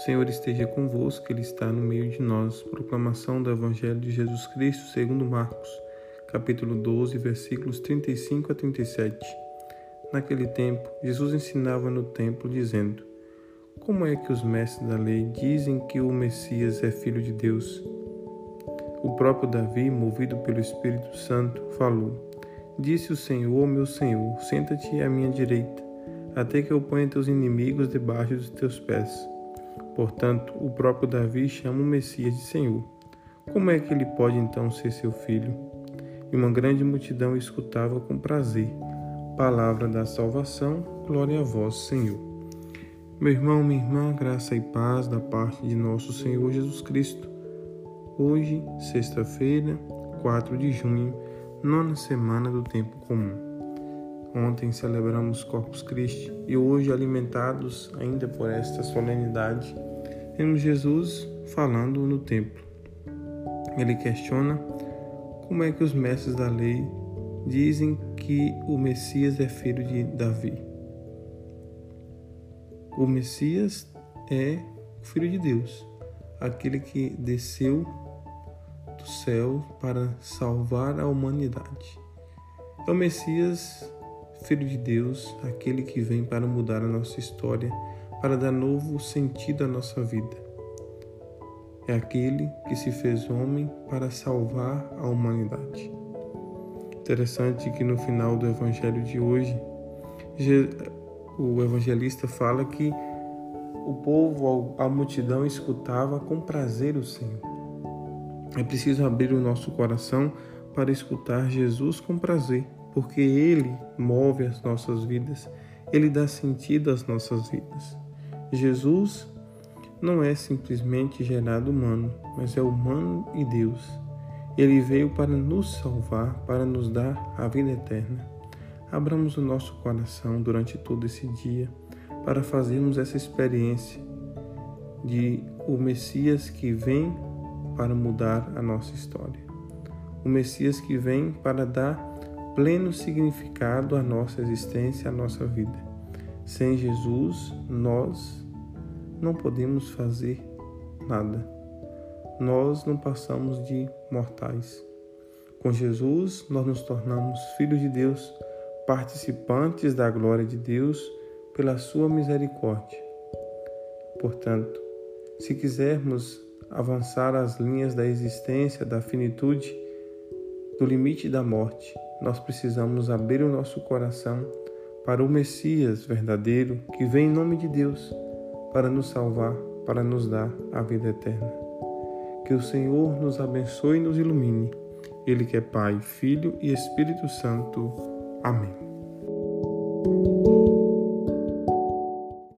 O Senhor esteja convosco, Ele está no meio de nós. Proclamação do Evangelho de Jesus Cristo segundo Marcos, capítulo 12, versículos 35 a 37. Naquele tempo, Jesus ensinava no templo, dizendo: Como é que os mestres da lei dizem que o Messias é filho de Deus? O próprio Davi, movido pelo Espírito Santo, falou: Disse o Senhor, meu Senhor: Senta-te à minha direita, até que eu ponha teus inimigos debaixo dos teus pés. Portanto, o próprio Davi chama o Messias de Senhor. Como é que ele pode então ser seu filho? E uma grande multidão escutava com prazer. Palavra da salvação, glória a vós, Senhor. Meu irmão, minha irmã, graça e paz da parte de nosso Senhor Jesus Cristo. Hoje, sexta-feira, 4 de junho, nona semana do tempo comum. Ontem celebramos Corpus Christi e hoje, alimentados ainda por esta solenidade, temos Jesus falando no templo. Ele questiona como é que os mestres da lei dizem que o Messias é filho de Davi. O Messias é o filho de Deus, aquele que desceu do céu para salvar a humanidade. É o Messias Filho de Deus, aquele que vem para mudar a nossa história, para dar novo sentido à nossa vida. É aquele que se fez homem para salvar a humanidade. Interessante que no final do evangelho de hoje, o evangelista fala que o povo, a multidão escutava com prazer o Senhor. É preciso abrir o nosso coração para escutar Jesus com prazer porque Ele move as nossas vidas, Ele dá sentido às nossas vidas. Jesus não é simplesmente gerado humano, mas é humano e Deus. Ele veio para nos salvar, para nos dar a vida eterna. Abramos o nosso coração durante todo esse dia para fazermos essa experiência de o Messias que vem para mudar a nossa história. O Messias que vem para dar pleno significado à nossa existência, à nossa vida. Sem Jesus, nós não podemos fazer nada. Nós não passamos de mortais. Com Jesus, nós nos tornamos filhos de Deus, participantes da glória de Deus pela sua misericórdia. Portanto, se quisermos avançar as linhas da existência, da finitude, do limite da morte, nós precisamos abrir o nosso coração para o Messias verdadeiro que vem em nome de Deus para nos salvar, para nos dar a vida eterna. Que o Senhor nos abençoe e nos ilumine. Ele que é Pai, Filho e Espírito Santo. Amém.